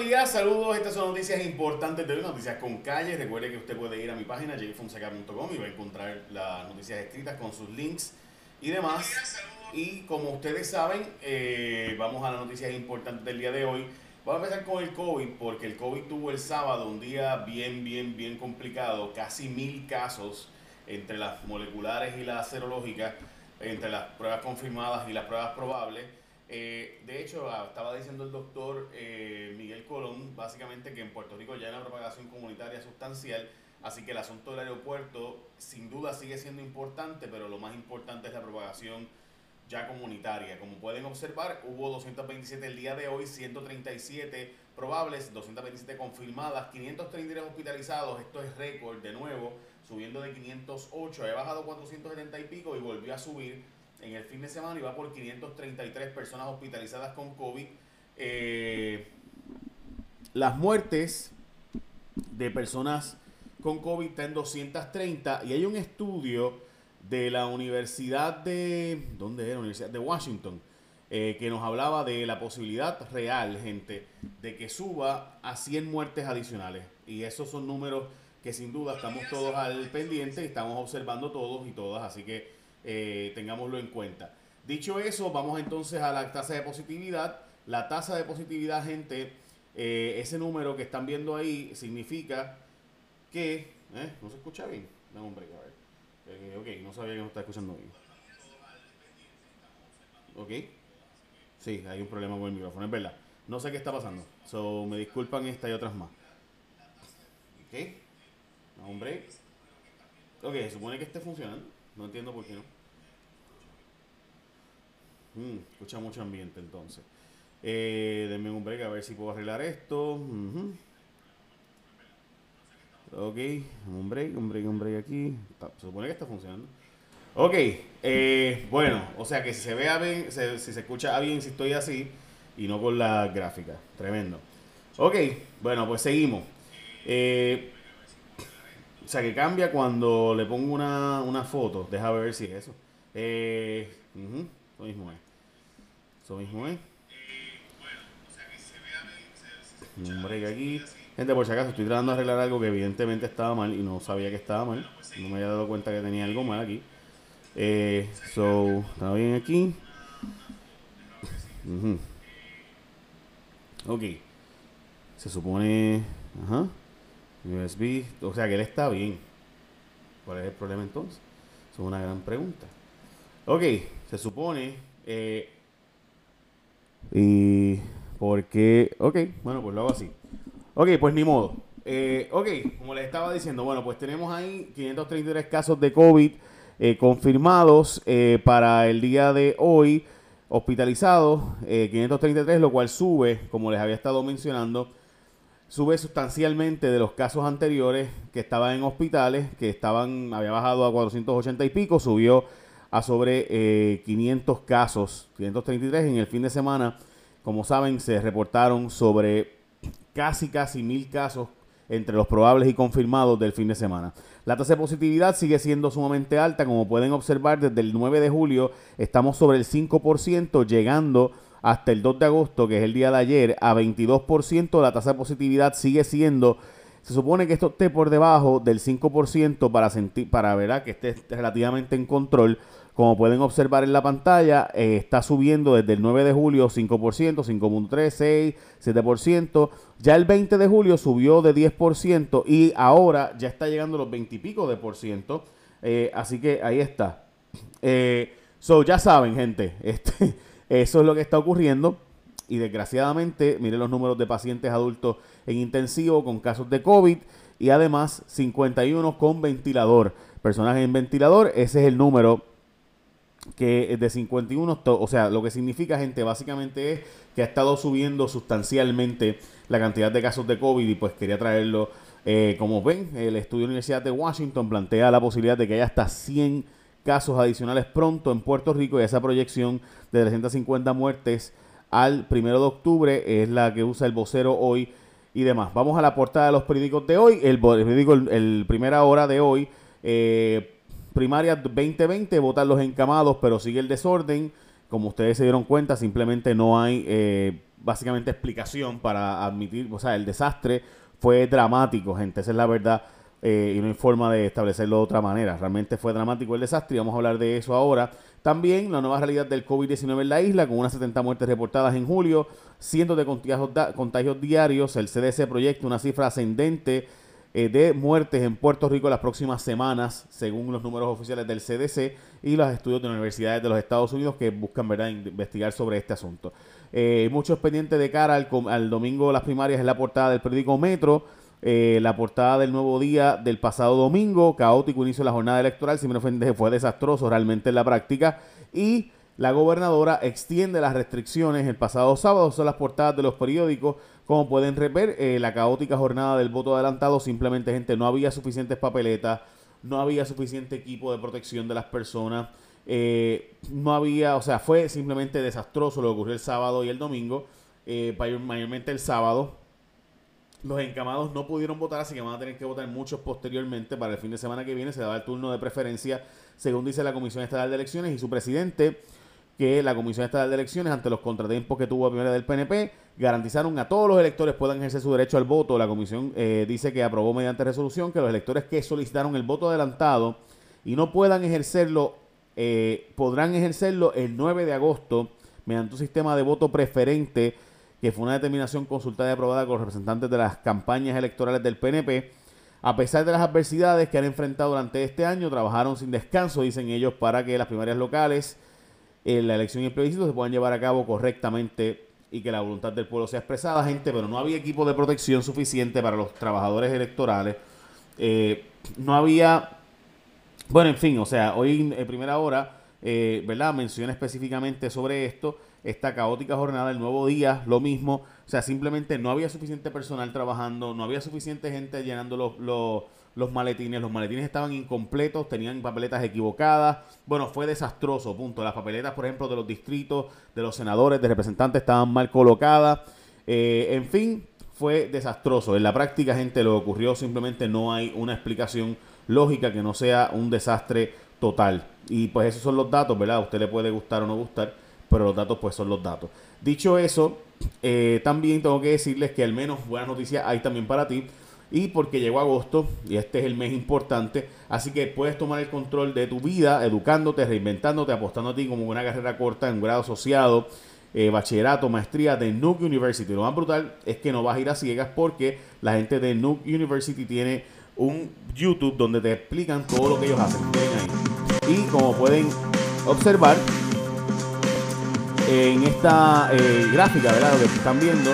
días, saludos. Estas son noticias importantes de hoy, noticias con calle. Recuerde que usted puede ir a mi página jfonseca.com y va a encontrar las noticias escritas con sus links y demás. Y como ustedes saben, eh, vamos a las noticias importantes del día de hoy. Vamos a empezar con el COVID, porque el COVID tuvo el sábado un día bien, bien, bien complicado, casi mil casos entre las moleculares y las serológicas, entre las pruebas confirmadas y las pruebas probables. Eh, de hecho, ah, estaba diciendo el doctor eh, Miguel Colón, básicamente que en Puerto Rico ya hay una propagación comunitaria sustancial, así que el asunto del aeropuerto sin duda sigue siendo importante, pero lo más importante es la propagación ya comunitaria. Como pueden observar, hubo 227 el día de hoy, 137 probables, 227 confirmadas, 533 hospitalizados, esto es récord de nuevo, subiendo de 508, ha bajado 470 y pico y volvió a subir en el fin de semana y va por 533 personas hospitalizadas con COVID. Eh, las muertes de personas con COVID están en 230 y hay un estudio de la Universidad de... ¿Dónde era? Universidad de Washington. Eh, que nos hablaba de la posibilidad real, gente, de que suba a 100 muertes adicionales. Y esos son números que sin duda estamos todos al pendiente y estamos observando todos y todas, así que eh, tengámoslo en cuenta. Dicho eso, vamos entonces a la tasa de positividad. La tasa de positividad, gente, eh, ese número que están viendo ahí significa que... ¿eh? ¿No se escucha bien? Dame un break, a ver. ok, no sabía que no está escuchando bien. Ok. Sí, hay un problema con el micrófono, es verdad. No sé qué está pasando. So, me disculpan esta y otras más. Ok. Dame un break. Ok, se supone que esté funcionando. No entiendo por qué no. Mm, escucha mucho ambiente entonces. Eh, denme un break a ver si puedo arreglar esto. Ok, un break, un break, un break aquí. se supone que está funcionando. Ok, eh, bueno, o sea que si se vea bien, si se escucha bien, si estoy así y no con la gráfica. Tremendo. Ok, bueno, pues seguimos. Eh, sea, que cambia cuando le pongo una, una foto. Deja ver si es eso. Eh, Eso mismo es. Eso mismo es. Un break aquí. Gente, por si acaso, estoy tratando de arreglar algo que evidentemente estaba mal y no sabía que estaba mal. No me había dado cuenta que tenía algo mal aquí. Eh, so, está bien aquí. Ok. Se supone. Ajá. USB, o sea que él está bien. ¿Cuál es el problema entonces? es una gran pregunta. Ok, se supone. Eh, y. Porque. Ok, bueno, pues lo hago así. Ok, pues ni modo. Eh, ok, como les estaba diciendo, bueno, pues tenemos ahí 533 casos de COVID eh, confirmados para el día de hoy, hospitalizados, 533, lo cual sube, como les había estado mencionando, sube sustancialmente de los casos anteriores que estaban en hospitales, que estaban, había bajado a 480 y pico, subió a sobre 500 eh, casos, 533 en el fin de semana. Como saben, se reportaron sobre casi, casi mil casos entre los probables y confirmados del fin de semana. La tasa de positividad sigue siendo sumamente alta, como pueden observar desde el 9 de julio estamos sobre el 5%, llegando hasta el 2 de agosto, que es el día de ayer, a 22%, la tasa de positividad sigue siendo, se supone que esto esté por debajo del 5% para, sentir, para ver que esté relativamente en control. Como pueden observar en la pantalla, eh, está subiendo desde el 9 de julio 5%, 5.3, 6, 7%. Ya el 20 de julio subió de 10% y ahora ya está llegando a los 20 y pico de por ciento. Eh, así que ahí está. Eh, so, ya saben, gente. Este, eso es lo que está ocurriendo y desgraciadamente, miren los números de pacientes adultos en intensivo con casos de COVID y además 51 con ventilador. Personas en ventilador, ese es el número que de 51, o sea, lo que significa, gente, básicamente es que ha estado subiendo sustancialmente la cantidad de casos de COVID y pues quería traerlo. Eh, como ven, el estudio de la Universidad de Washington plantea la posibilidad de que haya hasta 100 casos adicionales pronto en Puerto Rico y esa proyección de 350 muertes al primero de octubre es la que usa el vocero hoy y demás. Vamos a la portada de los periódicos de hoy. El, periódico, el, primera hora de hoy, eh, primaria 2020, votan los encamados, pero sigue el desorden. Como ustedes se dieron cuenta, simplemente no hay, eh, básicamente explicación para admitir, o sea, el desastre fue dramático, gente, esa es la verdad. Eh, y no hay forma de establecerlo de otra manera. Realmente fue dramático el desastre y vamos a hablar de eso ahora. También la nueva realidad del COVID-19 en la isla, con unas 70 muertes reportadas en julio, cientos de contagios, diarios. El CDC proyecta una cifra ascendente eh, de muertes en Puerto Rico las próximas semanas, según los números oficiales del CDC y los estudios de universidades de los Estados Unidos que buscan ¿verdad? investigar sobre este asunto. Eh, muchos pendientes de cara al, al domingo las primarias en la portada del periódico Metro. Eh, la portada del nuevo día del pasado domingo, caótico inicio de la jornada electoral, si fue desastroso realmente en la práctica. Y la gobernadora extiende las restricciones el pasado sábado, son las portadas de los periódicos. Como pueden ver, eh, la caótica jornada del voto adelantado, simplemente gente, no había suficientes papeletas, no había suficiente equipo de protección de las personas. Eh, no había, o sea, fue simplemente desastroso lo que ocurrió el sábado y el domingo, mayormente el sábado, los encamados no pudieron votar, así que van a tener que votar muchos posteriormente para el fin de semana que viene. Se da el turno de preferencia, según dice la Comisión Estatal de Elecciones y su presidente, que la Comisión Estatal de Elecciones, ante los contratiempos que tuvo a primera del PNP, garantizaron a todos los electores puedan ejercer su derecho al voto. La Comisión eh, dice que aprobó mediante resolución que los electores que solicitaron el voto adelantado y no puedan ejercerlo, eh, podrán ejercerlo el 9 de agosto mediante un sistema de voto preferente que fue una determinación consultada y aprobada con los representantes de las campañas electorales del PNP. A pesar de las adversidades que han enfrentado durante este año, trabajaron sin descanso, dicen ellos, para que las primarias locales, eh, la elección y el plebiscito se puedan llevar a cabo correctamente y que la voluntad del pueblo sea expresada, gente, pero no había equipo de protección suficiente para los trabajadores electorales. Eh, no había, bueno, en fin, o sea, hoy en primera hora, eh, ¿verdad? Menciona específicamente sobre esto esta caótica jornada, el nuevo día, lo mismo. O sea, simplemente no había suficiente personal trabajando, no había suficiente gente llenando los, los, maletines. Los maletines estaban incompletos, tenían papeletas equivocadas. Bueno, fue desastroso, punto. Las papeletas, por ejemplo, de los distritos, de los senadores, de representantes estaban mal colocadas. Eh, en fin, fue desastroso. En la práctica, gente, lo ocurrió simplemente no hay una explicación lógica que no sea un desastre total. Y pues esos son los datos, ¿verdad? A usted le puede gustar o no gustar pero los datos pues son los datos. Dicho eso, eh, también tengo que decirles que al menos buenas noticias hay también para ti. Y porque llegó agosto y este es el mes importante, así que puedes tomar el control de tu vida, educándote, reinventándote, apostando a ti como una carrera corta en grado asociado, eh, bachillerato, maestría de Nuke University. Lo más brutal es que no vas a ir a ciegas porque la gente de Nuke University tiene un YouTube donde te explican todo lo que ellos hacen. Y como pueden observar, en esta eh, gráfica, ¿verdad? Lo que están viendo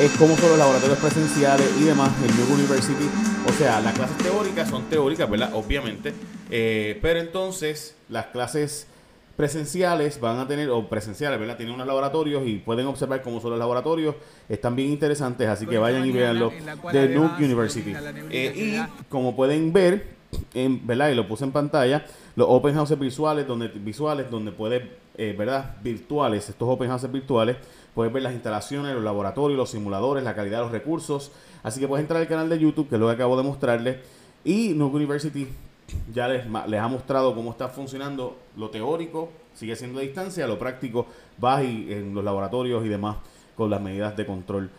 es cómo son los laboratorios presenciales y demás en New University. O sea, las clases teóricas son teóricas, ¿verdad? Obviamente. Eh, pero entonces, las clases presenciales van a tener, o presenciales, ¿verdad? Tienen unos laboratorios y pueden observar cómo son los laboratorios. Están bien interesantes, así que vayan y veanlo de Nuke University. Eh, y como pueden ver, en, ¿verdad? Y lo puse en pantalla, los open houses visuales donde, visuales donde puede eh, ¿verdad? virtuales, estos open houses virtuales, puedes ver las instalaciones, los laboratorios, los simuladores, la calidad de los recursos. Así que puedes entrar al canal de YouTube, que es lo acabo de mostrarles. Y Nuke University ya les, les ha mostrado cómo está funcionando lo teórico, sigue siendo a distancia, lo práctico, vas y, en los laboratorios y demás, con las medidas de control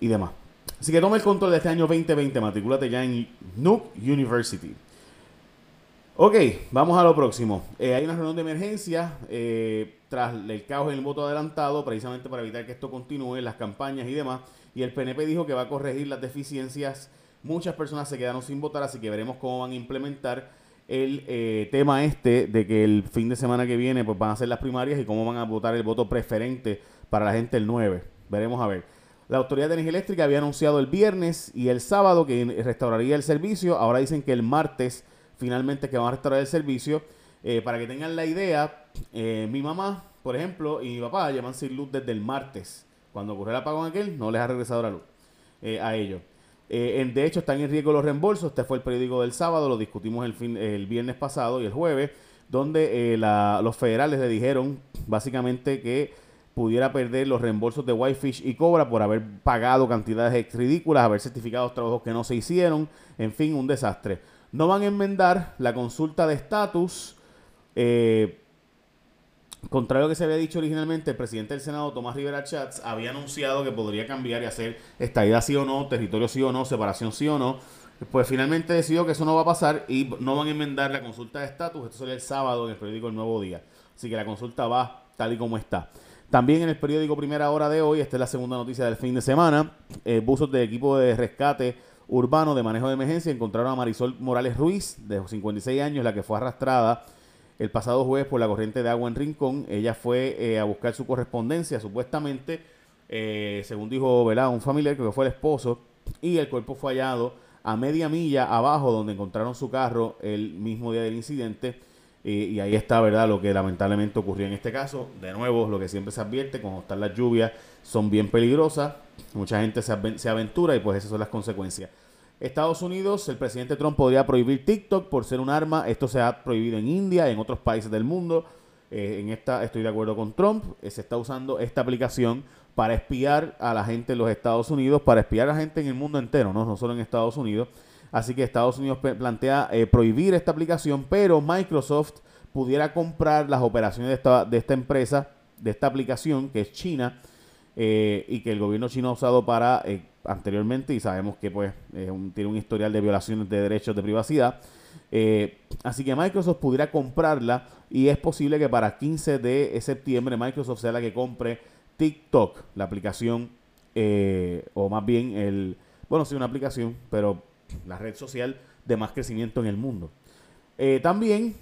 y demás. Así que toma el control de este año 2020, matricúlate ya en Nuke University. Ok, vamos a lo próximo. Eh, hay una reunión de emergencia eh, tras el caos en el voto adelantado, precisamente para evitar que esto continúe, las campañas y demás. Y el PNP dijo que va a corregir las deficiencias. Muchas personas se quedaron sin votar, así que veremos cómo van a implementar el eh, tema este de que el fin de semana que viene pues van a ser las primarias y cómo van a votar el voto preferente para la gente el 9. Veremos a ver. La Autoridad de Energía Eléctrica había anunciado el viernes y el sábado que restauraría el servicio. Ahora dicen que el martes finalmente que van a restaurar el servicio. Eh, para que tengan la idea, eh, mi mamá, por ejemplo, y mi papá llevan sin luz desde el martes. Cuando ocurrió el apagón aquel, no les ha regresado la luz eh, a ellos. de hecho, están en riesgo los reembolsos. Este fue el periódico del sábado, lo discutimos el, fin, el viernes pasado y el jueves, donde los federales le dijeron básicamente que pudiera perder los reembolsos de Whitefish y Cobra por haber pagado cantidades ridículas, haber certificado trabajos que no se hicieron, en fin, un desastre. No van a enmendar la consulta de estatus. Eh, Contrario a lo que se había dicho originalmente, el presidente del Senado, Tomás Rivera Chats, había anunciado que podría cambiar y hacer estadía sí o no, territorio sí o no, separación sí o no. Pues finalmente decidió que eso no va a pasar y no van a enmendar la consulta de estatus. Esto sería el sábado en el periódico El Nuevo Día. Así que la consulta va tal y como está. También en el periódico Primera Hora de hoy, esta es la segunda noticia del fin de semana, eh, buzos de equipo de rescate urbano de manejo de emergencia encontraron a Marisol Morales Ruiz, de 56 años, la que fue arrastrada el pasado jueves por la corriente de agua en Rincón. Ella fue eh, a buscar su correspondencia, supuestamente, eh, según dijo un familiar, que fue el esposo, y el cuerpo fue hallado a media milla abajo donde encontraron su carro el mismo día del incidente. Y ahí está, ¿verdad? Lo que lamentablemente ocurrió en este caso. De nuevo, lo que siempre se advierte, cuando están las lluvias, son bien peligrosas. Mucha gente se, se aventura y pues esas son las consecuencias. Estados Unidos, el presidente Trump podría prohibir TikTok por ser un arma. Esto se ha prohibido en India, en otros países del mundo. Eh, en esta estoy de acuerdo con Trump. Eh, se está usando esta aplicación para espiar a la gente en los Estados Unidos, para espiar a la gente en el mundo entero, no, no solo en Estados Unidos. Así que Estados Unidos plantea eh, prohibir esta aplicación, pero Microsoft pudiera comprar las operaciones de esta, de esta empresa, de esta aplicación, que es China, y que el gobierno chino ha usado para anteriormente y sabemos que pues tiene un historial de violaciones de derechos de privacidad. Eh, así que Microsoft pudiera comprarla y es posible que para 15 de septiembre Microsoft sea la que compre TikTok, la aplicación, eh, o más bien el, bueno, sí, una aplicación, pero la red social de más crecimiento en el mundo. Eh, también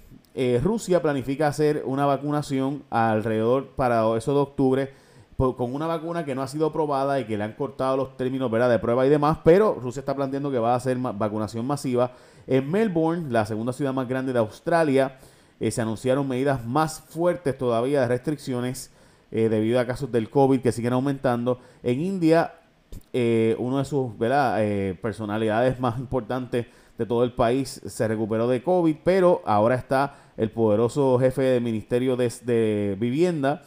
Rusia planifica hacer una vacunación alrededor para eso de octubre con una vacuna que no ha sido probada y que le han cortado los términos ¿verdad? de prueba y demás, pero Rusia está planteando que va a hacer vacunación masiva. En Melbourne, la segunda ciudad más grande de Australia, eh, se anunciaron medidas más fuertes todavía de restricciones eh, debido a casos del COVID que siguen aumentando. En India, eh, uno de sus personalidades más importantes de todo el país se recuperó de COVID, pero ahora está el poderoso jefe del Ministerio de Vivienda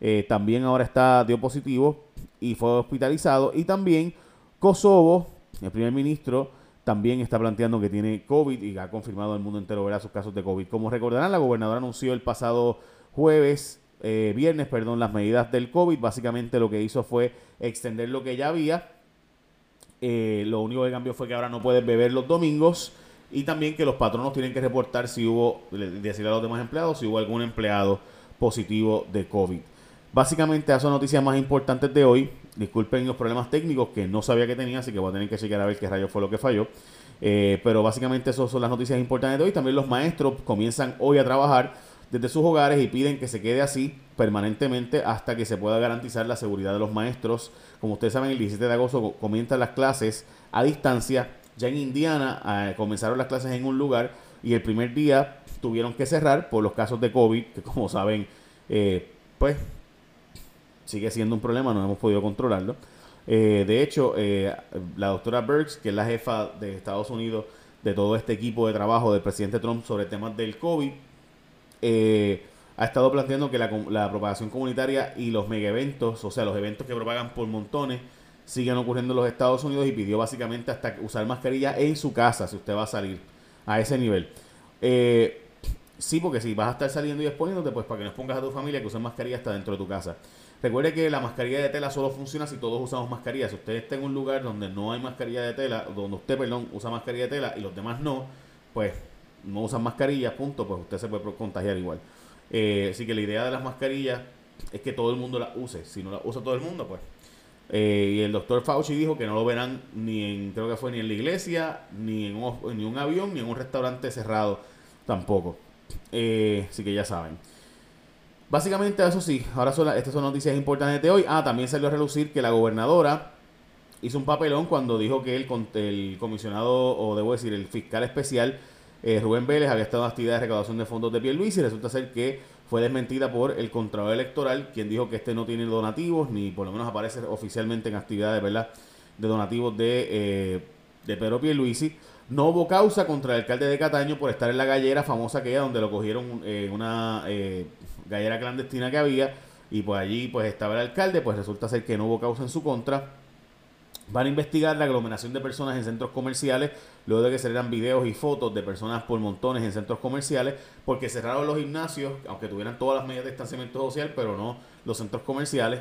eh, también ahora está dio positivo y fue hospitalizado. Y también Kosovo, el primer ministro, también está planteando que tiene COVID y ha confirmado el mundo entero verá sus casos de COVID. Como recordarán, la gobernadora anunció el pasado jueves, eh, viernes, perdón, las medidas del COVID. Básicamente lo que hizo fue extender lo que ya había. Eh, lo único que cambió fue que ahora no puedes beber los domingos y también que los patronos tienen que reportar si hubo, decirle a los demás empleados, si hubo algún empleado positivo de COVID. Básicamente, esas son noticias más importantes de hoy. Disculpen los problemas técnicos que no sabía que tenía, así que voy a tener que chequear a ver qué rayo fue lo que falló. Eh, pero básicamente, esas son las noticias importantes de hoy. También los maestros comienzan hoy a trabajar desde sus hogares y piden que se quede así permanentemente hasta que se pueda garantizar la seguridad de los maestros. Como ustedes saben, el 17 de agosto comienzan las clases a distancia. Ya en Indiana eh, comenzaron las clases en un lugar y el primer día tuvieron que cerrar por los casos de COVID, que como saben, eh, pues sigue siendo un problema, no hemos podido controlarlo. Eh, de hecho, eh, la doctora Burks, que es la jefa de Estados Unidos de todo este equipo de trabajo del presidente Trump sobre temas del COVID, eh, ha estado planteando que la, propagación comunitaria y los mega eventos, o sea, los eventos que propagan por montones, siguen ocurriendo en los Estados Unidos y pidió básicamente hasta usar mascarilla en su casa si usted va a salir a ese nivel. sí, porque si vas a estar saliendo y exponiéndote, pues para que no expongas a tu familia que usen mascarilla hasta dentro de tu casa. Recuerde que la mascarilla de tela solo funciona si todos usamos mascarilla. Si usted está en un lugar donde no hay mascarilla de tela, donde usted, perdón, usa mascarilla de tela y los demás no, pues no usan mascarilla, punto, pues usted se puede contagiar igual. Eh, así que la idea de las mascarillas es que todo el mundo las use. Si no las usa todo el mundo, pues. Eh, y el doctor Fauci dijo que no lo verán ni en, creo que fue ni en la iglesia, ni en un, ni un avión, ni en un restaurante cerrado tampoco. Eh, así que ya saben. Básicamente, eso sí, ahora son estas son noticias importantes de hoy. Ah, también salió a relucir que la gobernadora hizo un papelón cuando dijo que el, el comisionado, o debo decir, el fiscal especial eh, Rubén Vélez había estado en actividad de recaudación de fondos de Luis y resulta ser que fue desmentida por el Contralor Electoral, quien dijo que este no tiene donativos, ni por lo menos aparece oficialmente en actividades de donativos de, eh, de Pedro Pierluisi. No hubo causa contra el alcalde de Cataño por estar en la gallera famosa aquella donde lo cogieron en una eh, gallera clandestina que había y pues allí pues estaba el alcalde, pues resulta ser que no hubo causa en su contra. Van a investigar la aglomeración de personas en centros comerciales, luego de que salieran videos y fotos de personas por montones en centros comerciales, porque cerraron los gimnasios, aunque tuvieran todas las medidas de distanciamiento social, pero no los centros comerciales,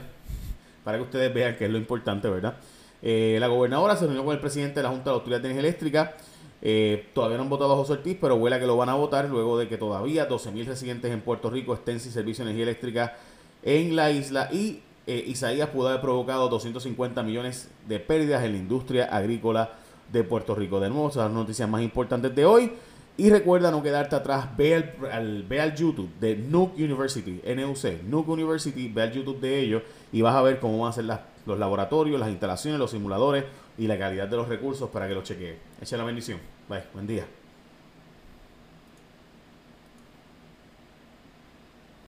para que ustedes vean que es lo importante, ¿verdad? Eh, la gobernadora se reunió con el presidente de la Junta de Autoridad de Energía Eléctrica. Eh, todavía no han votado a José Ortiz, pero huele que lo van a votar luego de que todavía 12.000 residentes en Puerto Rico estén sin servicio de energía eléctrica en la isla y eh, Isaías pudo haber provocado 250 millones de pérdidas en la industria agrícola de Puerto Rico. De nuevo, son las noticias más importantes de hoy. Y recuerda no quedarte atrás, ve al, ve al YouTube de Nuke University, NUC, Nuke University, ve al YouTube de ellos y vas a ver cómo van a ser los laboratorios, las instalaciones, los simuladores y la calidad de los recursos para que lo chequee. Echa la bendición. Bye, buen día.